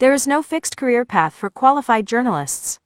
There is no fixed career path for qualified journalists.